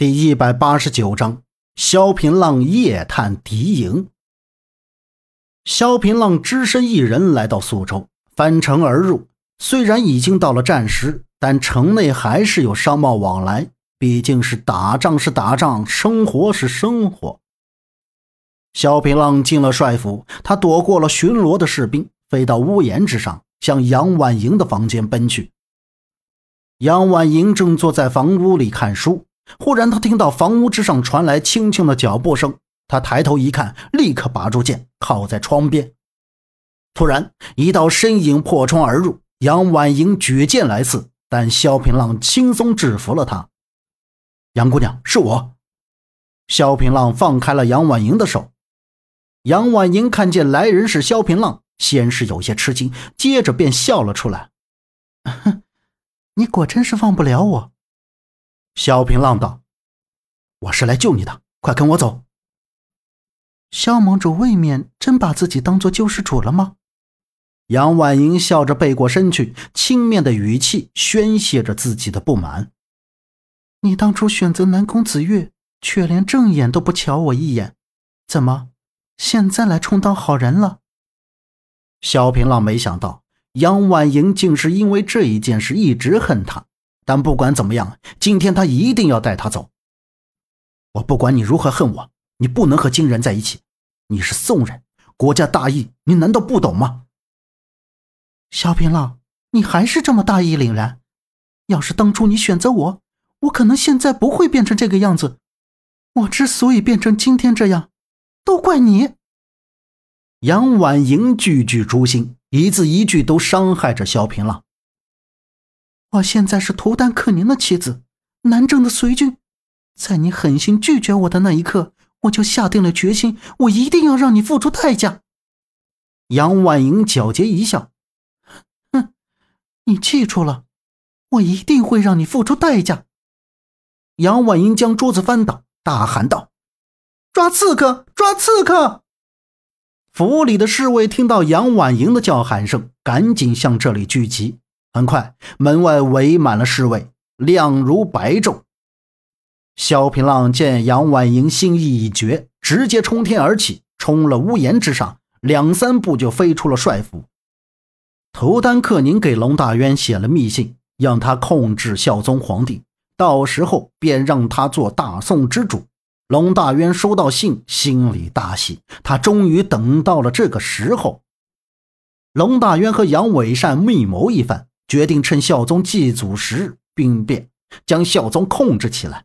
第一百八十九章：萧平浪夜探敌营。萧平浪只身一人来到苏州，翻城而入。虽然已经到了战时，但城内还是有商贸往来。毕竟是打仗是打仗，生活是生活。萧平浪进了帅府，他躲过了巡逻的士兵，飞到屋檐之上，向杨婉莹的房间奔去。杨婉莹正坐在房屋里看书。忽然，他听到房屋之上传来轻轻的脚步声。他抬头一看，立刻拔出剑，靠在窗边。突然，一道身影破窗而入。杨婉莹举剑来刺，但萧平浪轻松制服了他。杨姑娘，是我。萧平浪放开了杨婉莹的手。杨婉莹看见来人是萧平浪，先是有些吃惊，接着便笑了出来：“哼，你果真是忘不了我。”萧平浪道：“我是来救你的，快跟我走。”萧盟主未免真把自己当做救世主了吗？杨婉莹笑着背过身去，轻蔑的语气宣泄着自己的不满：“你当初选择南宫子月，却连正眼都不瞧我一眼，怎么现在来充当好人了？”萧平浪没想到杨婉莹竟是因为这一件事一直恨他。但不管怎么样，今天他一定要带她走。我不管你如何恨我，你不能和金人在一起。你是宋人，国家大义，你难道不懂吗？萧平浪，你还是这么大义凛然。要是当初你选择我，我可能现在不会变成这个样子。我之所以变成今天这样，都怪你。杨婉莹句句诛心，一字一句都伤害着萧平浪。我现在是图丹克宁的妻子，南郑的随军。在你狠心拒绝我的那一刻，我就下定了决心，我一定要让你付出代价。杨婉莹皎洁一笑：“哼，你记住了，我一定会让你付出代价。”杨婉莹将桌子翻倒，大喊道：“抓刺客！抓刺客！”府里的侍卫听到杨婉莹的叫喊声，赶紧向这里聚集。很快，门外围满了侍卫，亮如白昼。萧平浪见杨婉莹心意已决，直接冲天而起，冲了屋檐之上，两三步就飞出了帅府。图丹克宁给龙大渊写了密信，让他控制孝宗皇帝，到时候便让他做大宋之主。龙大渊收到信，心里大喜，他终于等到了这个时候。龙大渊和杨伟善密谋一番。决定趁孝宗祭祖时兵变，将孝宗控制起来。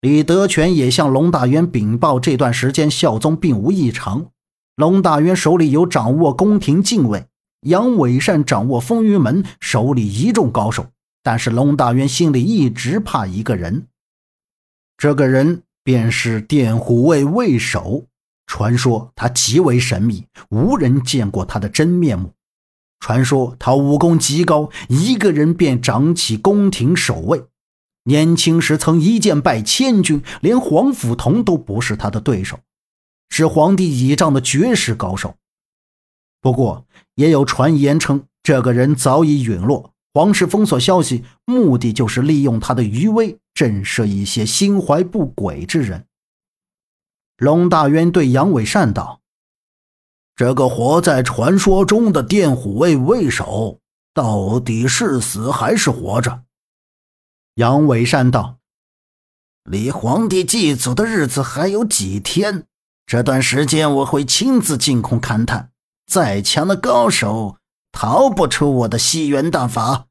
李德全也向龙大渊禀报，这段时间孝宗并无异常。龙大渊手里有掌握宫廷禁卫，杨伟善掌握风云门，手里一众高手。但是龙大渊心里一直怕一个人，这个人便是殿虎卫卫守。传说他极为神秘，无人见过他的真面目。传说他武功极高，一个人便掌起宫廷守卫。年轻时曾一剑败千军，连皇甫同都不是他的对手，是皇帝倚仗的绝世高手。不过，也有传言称这个人早已陨落，皇室封锁消息，目的就是利用他的余威震慑一些心怀不轨之人。龙大渊对杨伟善道。这个活在传说中的电虎卫卫守，到底是死还是活着？杨伟善道：“离皇帝祭祖的日子还有几天？这段时间我会亲自进宫勘探，再强的高手逃不出我的西元大法。”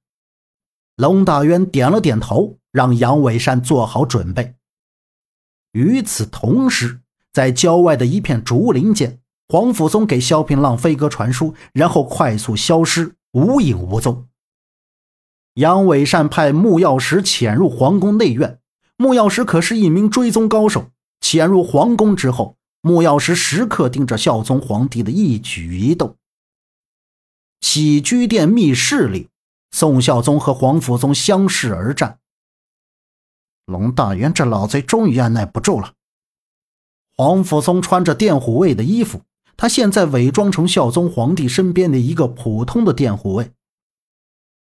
龙大渊点了点头，让杨伟善做好准备。与此同时，在郊外的一片竹林间。黄甫松给萧平浪飞鸽传书，然后快速消失，无影无踪。杨伟善派木曜石潜入皇宫内院，木曜石可是一名追踪高手。潜入皇宫之后，木曜石时刻盯着孝宗皇帝的一举一动。起居殿密室里，宋孝宗和黄甫松相视而战。龙大元这老贼终于按耐不住了。黄甫松穿着电虎卫的衣服。他现在伪装成孝宗皇帝身边的一个普通的殿护卫，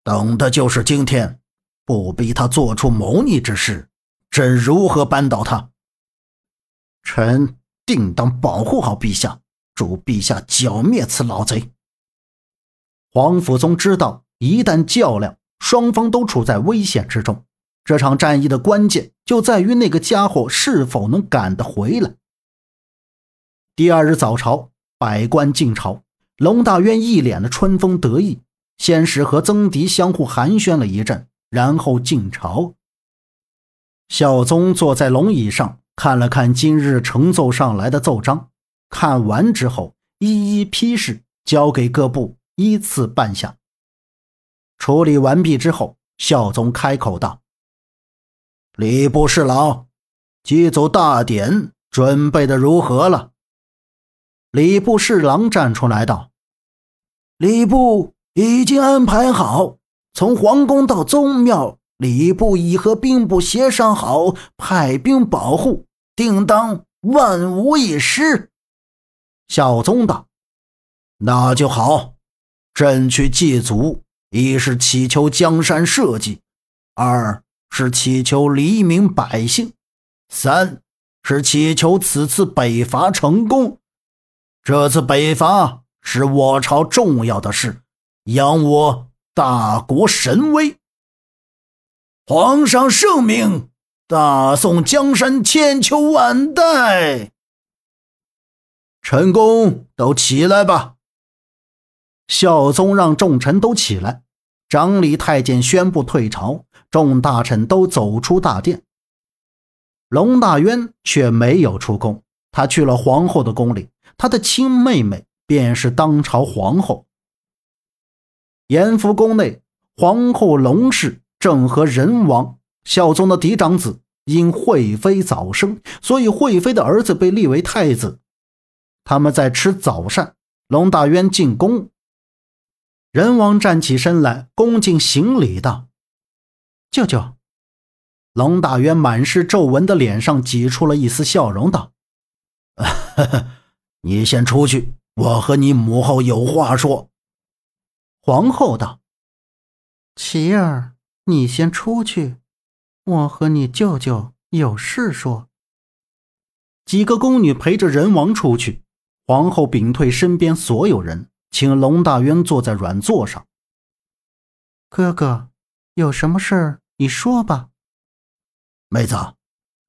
等的就是今天，不逼他做出谋逆之事，朕如何扳倒他？臣定当保护好陛下，助陛下剿灭此老贼。皇甫宗知道，一旦较量，双方都处在危险之中。这场战役的关键就在于那个家伙是否能赶得回来。第二日早朝，百官进朝，龙大渊一脸的春风得意，先是和曾迪相互寒暄了一阵，然后进朝。孝宗坐在龙椅上，看了看今日呈奏上来的奏章，看完之后一一批示，交给各部依次办下。处理完毕之后，孝宗开口道。礼部侍郎，祭祖大典准备的如何了？礼部侍郎站出来道：“礼部已经安排好，从皇宫到宗庙，礼部已和兵部协商好，派兵保护，定当万无一失。”孝宗道：“那就好，朕去祭祖，一是祈求江山社稷，二。”是祈求黎民百姓，三是祈求此次北伐成功。这次北伐是我朝重要的事，扬我大国神威。皇上圣明，大宋江山千秋万代。臣工都起来吧。孝宗让众臣都起来。掌理太监宣布退朝。众大臣都走出大殿，龙大渊却没有出宫，他去了皇后的宫里。他的亲妹妹便是当朝皇后。延福宫内，皇后龙氏正和仁王孝宗的嫡长子因惠妃早生，所以惠妃的儿子被立为太子。他们在吃早膳，龙大渊进宫，仁王站起身来，恭敬行礼道。舅舅，龙大渊满是皱纹的脸上挤出了一丝笑容，道：“ 你先出去，我和你母后有话说。”皇后道：“琪儿，你先出去，我和你舅舅有事说。”几个宫女陪着人王出去，皇后屏退身边所有人，请龙大渊坐在软座上。哥哥。有什么事儿你说吧，妹子，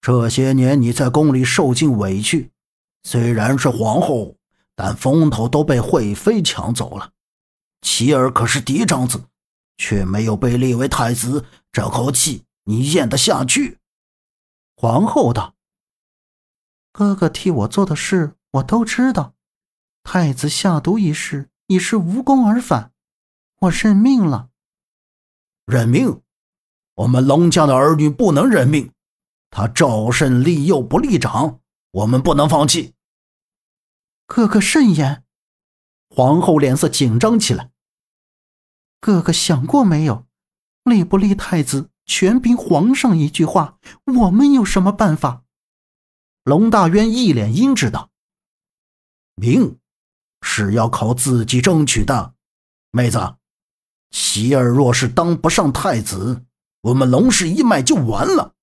这些年你在宫里受尽委屈，虽然是皇后，但风头都被惠妃抢走了。琪儿可是嫡长子，却没有被立为太子，这口气你咽得下去？皇后道：“哥哥替我做的事我都知道，太子下毒一事已是无功而返，我认命了。”认命？我们龙家的儿女不能认命。他赵慎立幼不立长，我们不能放弃。哥哥慎言。皇后脸色紧张起来。哥哥想过没有？立不立太子，全凭皇上一句话。我们有什么办法？龙大渊一脸阴鸷道：“命是要靠自己争取的，妹子。”喜儿若是当不上太子，我们龙氏一脉就完了。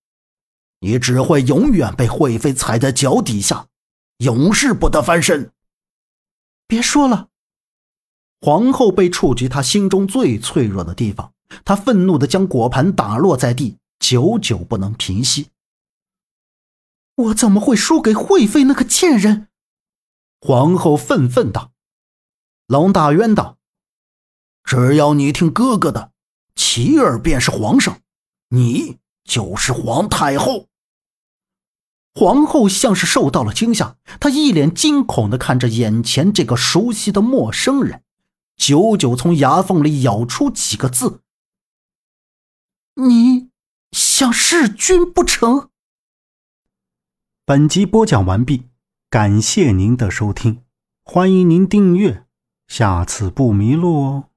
你只会永远被惠妃踩在脚底下，永世不得翻身。别说了，皇后被触及她心中最脆弱的地方，她愤怒的将果盘打落在地，久久不能平息。我怎么会输给惠妃那个贱人？皇后愤愤道。龙大渊道。只要你听哥哥的，琪儿便是皇上，你就是皇太后。皇后像是受到了惊吓，她一脸惊恐的看着眼前这个熟悉的陌生人，久久从牙缝里咬出几个字：“你想弑君不成？”本集播讲完毕，感谢您的收听，欢迎您订阅，下次不迷路哦。